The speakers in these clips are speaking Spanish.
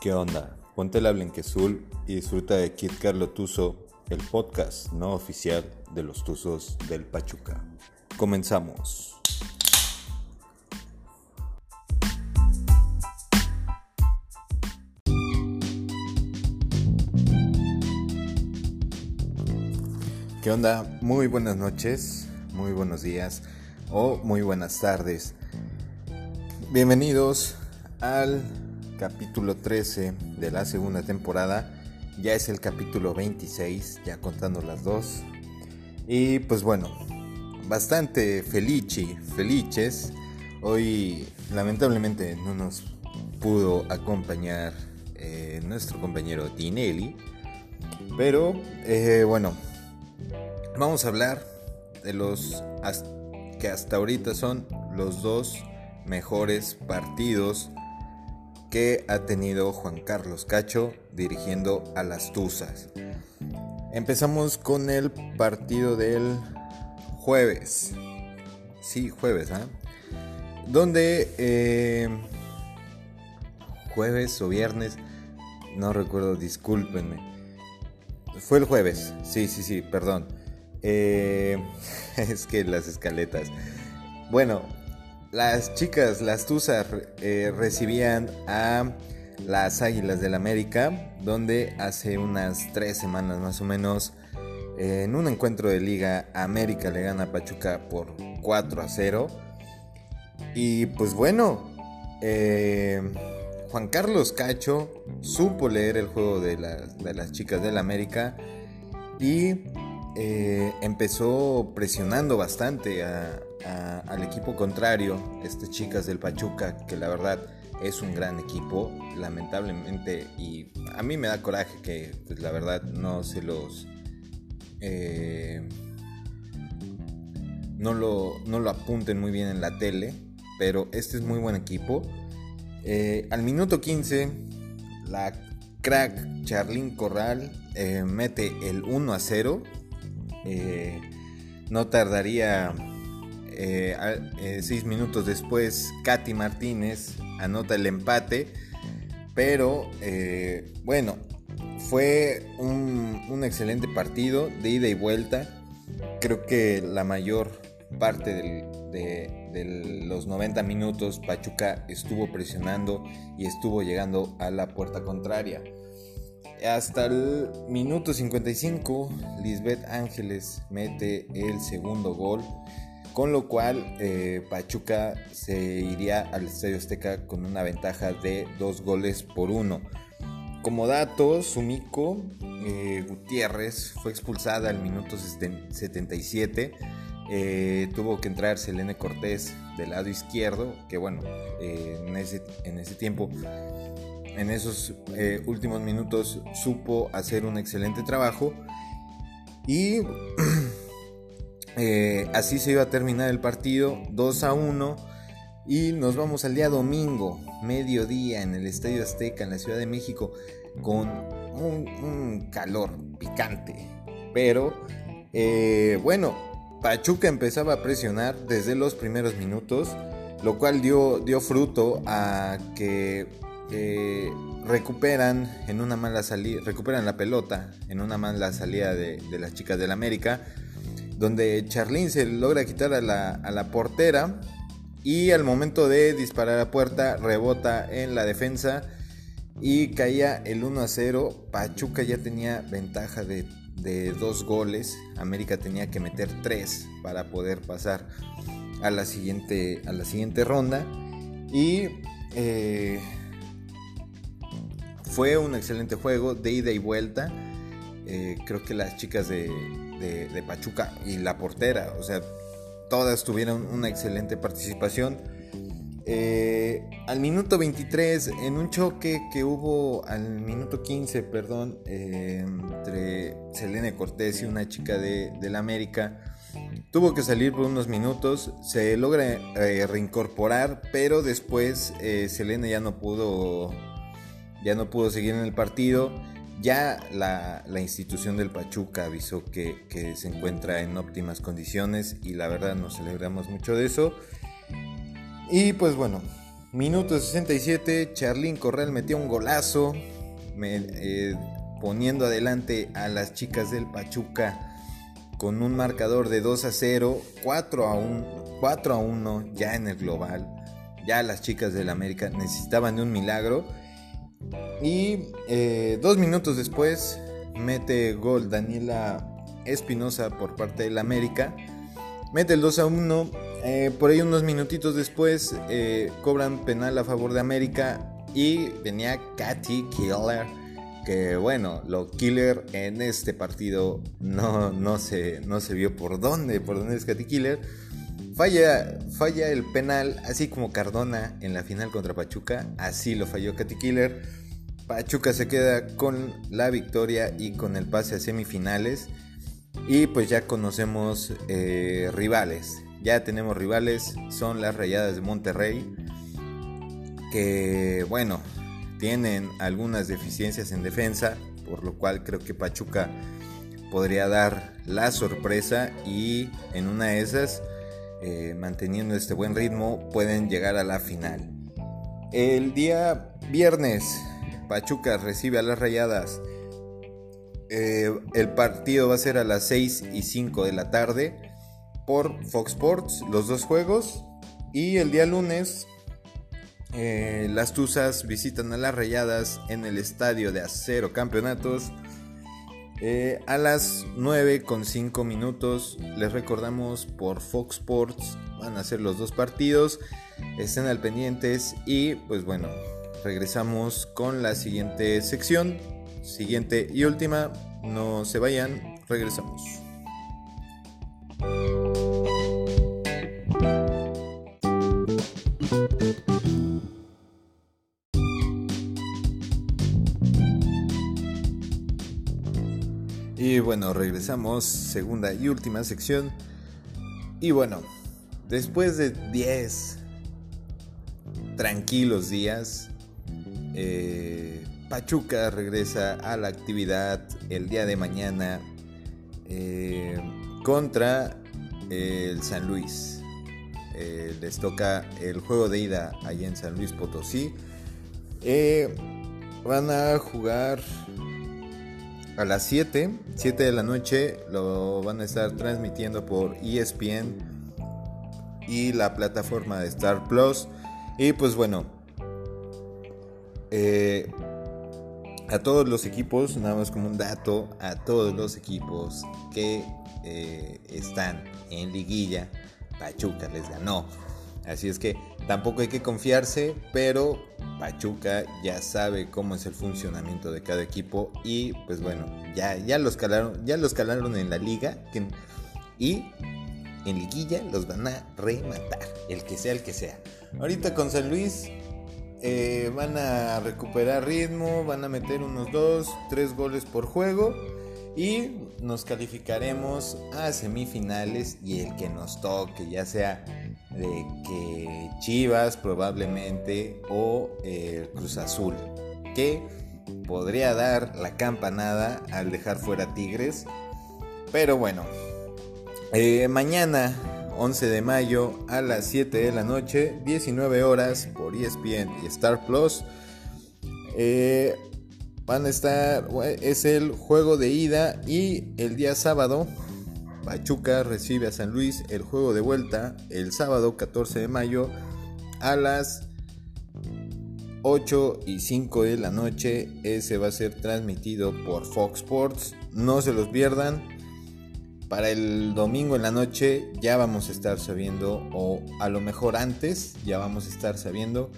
¿Qué onda? Ponte la Blenquezul y disfruta de Kid Carlo Tuzo, el podcast no oficial de los Tuzos del Pachuca. Comenzamos. ¿Qué onda? Muy buenas noches, muy buenos días o muy buenas tardes. Bienvenidos al capítulo 13 de la segunda temporada. Ya es el capítulo 26, ya contando las dos. Y pues bueno, bastante felici, felices. Hoy lamentablemente no nos pudo acompañar eh, nuestro compañero Tinelli. Pero eh, bueno, vamos a hablar de los que hasta ahorita son los dos mejores partidos que ha tenido Juan Carlos Cacho dirigiendo a las Tuzas. Empezamos con el partido del jueves. Sí, jueves, ¿ah? Donde eh, jueves o viernes, no recuerdo, discúlpenme. Fue el jueves, sí, sí, sí, perdón. Eh, es que las escaletas. Bueno, las chicas, las Tuzas, eh, recibían a las Águilas del América, donde hace unas tres semanas más o menos, en un encuentro de liga, América le gana a Pachuca por 4 a 0. Y pues bueno, eh, Juan Carlos Cacho supo leer el juego de las, chicas del América y eh, empezó presionando bastante al equipo contrario, estas chicas del Pachuca, que la verdad es un gran equipo, lamentablemente, y a mí me da coraje que pues, la verdad no se los... Eh, no, lo, no lo apunten muy bien en la tele, pero este es muy buen equipo. Eh, al minuto 15, la crack Charlín Corral mete el 1 a 0 eh, no tardaría eh, eh, seis minutos después, Katy Martínez anota el empate. Pero bueno, fue un, excelente partido de ida y vuelta. Creo que la mayor parte de, de, los 90 minutos Pachuca estuvo presionando y estuvo llegando a la puerta contraria. Hasta el minuto 55, Lisbeth Ángeles mete el segundo gol, con lo cual eh, Pachuca se iría al Estadio Azteca con una ventaja de dos goles por uno. Como dato, Sumiko eh, Gutiérrez fue expulsada al minuto 77. Eh, tuvo que entrar Selene Cortés del lado izquierdo, que bueno, en, ese, en ese tiempo en esos eh, últimos minutos supo hacer un excelente trabajo y eh, así se iba a terminar el partido 2 a 1 y nos vamos al día domingo, mediodía en el Estadio Azteca en la Ciudad de México con un, calor picante. Pero eh, bueno, Pachuca empezaba a presionar desde los primeros minutos, lo cual dio, fruto a que recuperan en una mala recuperan la pelota en una mala salida de, las chicas del América, donde Charlín se logra quitar a la, portera y al momento de disparar a puerta rebota en la defensa y caía el 1 a 0. Pachuca ya tenía ventaja de, dos goles, América tenía que meter tres para poder pasar a la siguiente, a la siguiente ronda y eh, fue un excelente juego de ida y vuelta. Eh, creo que las chicas de, Pachuca y la portera, o sea, todas tuvieron una excelente participación. Eh, al minuto 23, en un choque que hubo al minuto 15, perdón, eh, entre Selene Cortés y una chica de, la América, tuvo que salir por unos minutos, se logra reincorporar, pero después Selene ya no pudo ya no pudo seguir en el partido. Ya la, institución del Pachuca avisó que, se encuentra en óptimas condiciones y la verdad nos celebramos mucho de eso. Y pues bueno, Minuto 67, Charlín Corral metió un golazo, eh, poniendo adelante a las chicas del Pachuca con un marcador de 2 a 0, 4 a 1, 4 a 1 ya en el global. Ya las chicas del América necesitaban de un milagro. Y eh, dos minutos después mete gol Daniela Espinosa por parte del América. Mete el 2 a 1. Eh, por ahí unos minutitos después eh, cobran penal a favor de América. Y venía Katy Killer. Que bueno, lo killer en este partido no, no, se, no se vio por dónde, por dónde es Katy Killer. Falla, falla el penal, así como Cardona en la final contra Pachuca. Así lo falló Katy Killer. Pachuca se queda con la victoria y con el pase a semifinales. Y pues ya conocemos eh, rivales. Ya tenemos rivales. Son las Rayadas de Monterrey. Que bueno, tienen algunas deficiencias en defensa. Por lo cual creo que Pachuca podría dar la sorpresa. Y en una de esas, eh, manteniendo este buen ritmo, pueden llegar a la final. El día viernes Pachuca recibe a las Rayadas. Eh, el partido va a ser a las 6 y 5 de la tarde por Fox Sports, los dos juegos. Y el día lunes, eh, las Tuzas visitan a las Rayadas en el estadio de Acero Campeonatos. Eh, a las 9 con 5 minutos, les recordamos por Fox Sports, van a ser los dos partidos. Estén al pendientes y pues bueno, regresamos con la siguiente sección. Siguiente y última. No se vayan, regresamos. Y bueno, regresamos, segunda y última sección. Y bueno, después de 10 tranquilos días, eh, Pachuca regresa a la actividad el día de mañana eh, contra el San Luis. Eh, les toca el juego de ida allá en San Luis Potosí. van a jugar a las 7, 7 de la noche. Lo van a estar transmitiendo por ESPN y la plataforma de Star Plus. Y pues bueno, eh, a todos los equipos, nada más como un dato, a todos los equipos que eh, están en liguilla, Pachuca les ganó. Así es que tampoco hay que confiarse, pero Pachuca ya sabe cómo es el funcionamiento de cada equipo y pues bueno, ya, ya los calaron, ya los calaron en la liga y en liguilla los van a rematar, el que sea el que sea. Ahorita con San Luis eh, van a recuperar ritmo, van a meter unos 2, 3 goles por juego y nos calificaremos a semifinales y el que nos toque, ya sea de que Chivas probablemente o eh, Cruz Azul, que podría dar la campanada al dejar fuera Tigres. Pero bueno, eh, mañana 11 de mayo a las 7 de la noche, 19 horas por ESPN y Star Plus. Eh, van a estar, es el juego de ida y el día sábado Pachuca recibe a San Luis el juego de vuelta el sábado 14 de mayo a las 8 y 5 de la noche. Ese va a ser transmitido por Fox Sports. No se los pierdan para el domingo en la noche ya vamos a estar sabiendo, o a lo mejor antes ya vamos a estar sabiendo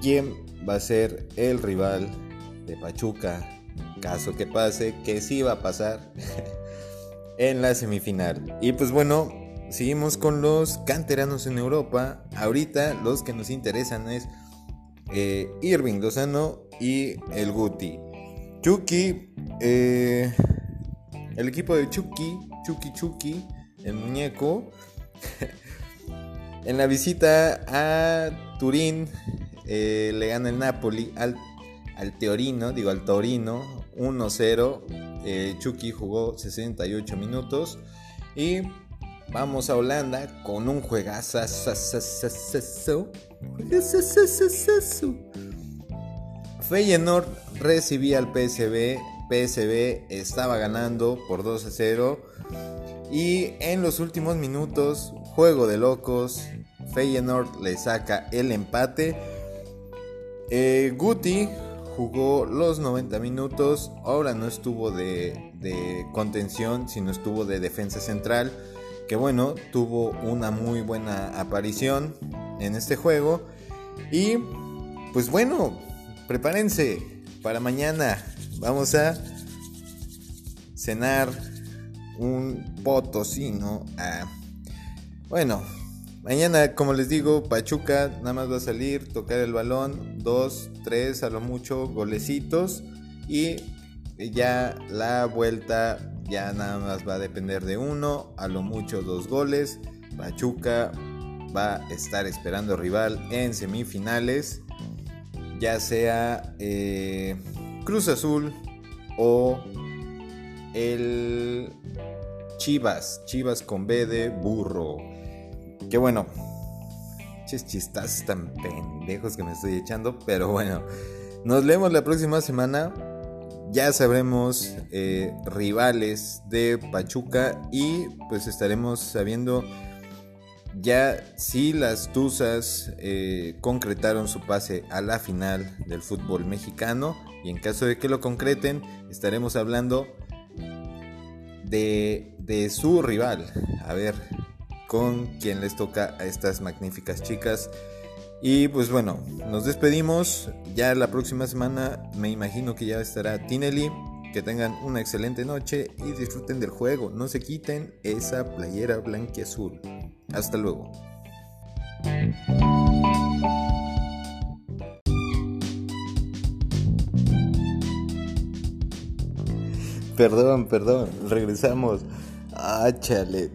quién va a ser el rival de Pachuca. Caso que pase, que sí va a pasar en la semifinal. Y pues bueno, seguimos con los canteranos en Europa. Ahorita los que nos interesan es eh, Irving Lozano y el Guti. Chucky, eh, el equipo de Chucky, Chucky Chucky, el muñeco, en la visita a Turín eh, le gana el Napoli al, al Teorino, digo al Torino, 1-0. Eh, Chucky jugó 68 minutos y vamos a Holanda con un juegazo. Feyenoord recibía al PSV. PSV estaba ganando por 2 a 0. Y en los últimos minutos, juego de locos, Feyenoord le saca el empate. Eh, Guti jugó los 90 minutos, ahora no estuvo de, de, contención, sino estuvo de defensa central, que bueno, tuvo una muy buena aparición en este juego. Y pues bueno, prepárense para mañana, vamos a cenar un potosino. Ah, bueno, Mañana, como les digo, Pachuca nada más va a salir, tocar el balón, dos, tres, a lo mucho, golecitos. Y ya la vuelta ya nada más va a depender de uno, a lo mucho dos goles. Pachuca va a estar esperando rival en semifinales, ya sea eh, Cruz Azul o el Chivas, Chivas con B de burro. Que bueno, chistas tan pendejos que me estoy echando, pero bueno, nos leemos la próxima semana. Ya sabremos eh, rivales de Pachuca y pues estaremos sabiendo ya si las Tuzas eh, concretaron su pase a la final del fútbol mexicano y en caso de que lo concreten estaremos hablando de, de su rival. A ver, con quien les toca a estas magníficas chicas. Y pues bueno, nos despedimos. Ya la próxima semana me imagino que ya estará Tinelli. Que tengan una excelente noche y disfruten del juego. No se quiten esa playera blanquiazul. Hasta luego. Perdón, perdón, regresamos. Ah, chale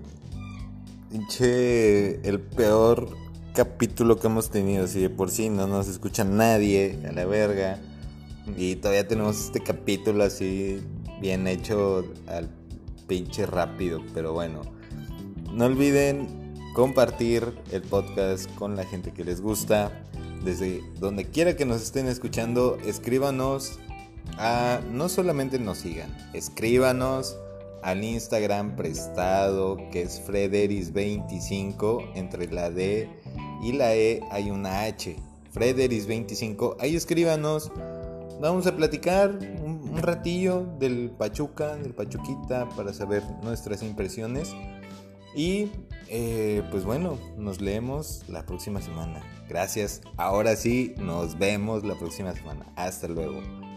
pinche el peor capítulo que hemos tenido. Si de por sí no nos escucha nadie, a la verga. Y todavía tenemos este capítulo así bien hecho al pinche rápido. Pero bueno, no olviden compartir el podcast con la gente que les gusta. Desde donde quiera que nos estén escuchando, escríbanos a no solamente nos sigan, escríbanos al Instagram prestado que es Frederis25. Entre la D y la E hay una H. Frederis25. Ahí escríbanos. Vamos a platicar un, ratillo del Pachuca, del Pachuquita, para saber nuestras impresiones. Y eh, pues bueno, nos leemos la próxima semana. Gracias. Ahora sí, nos vemos la próxima semana. Hasta luego.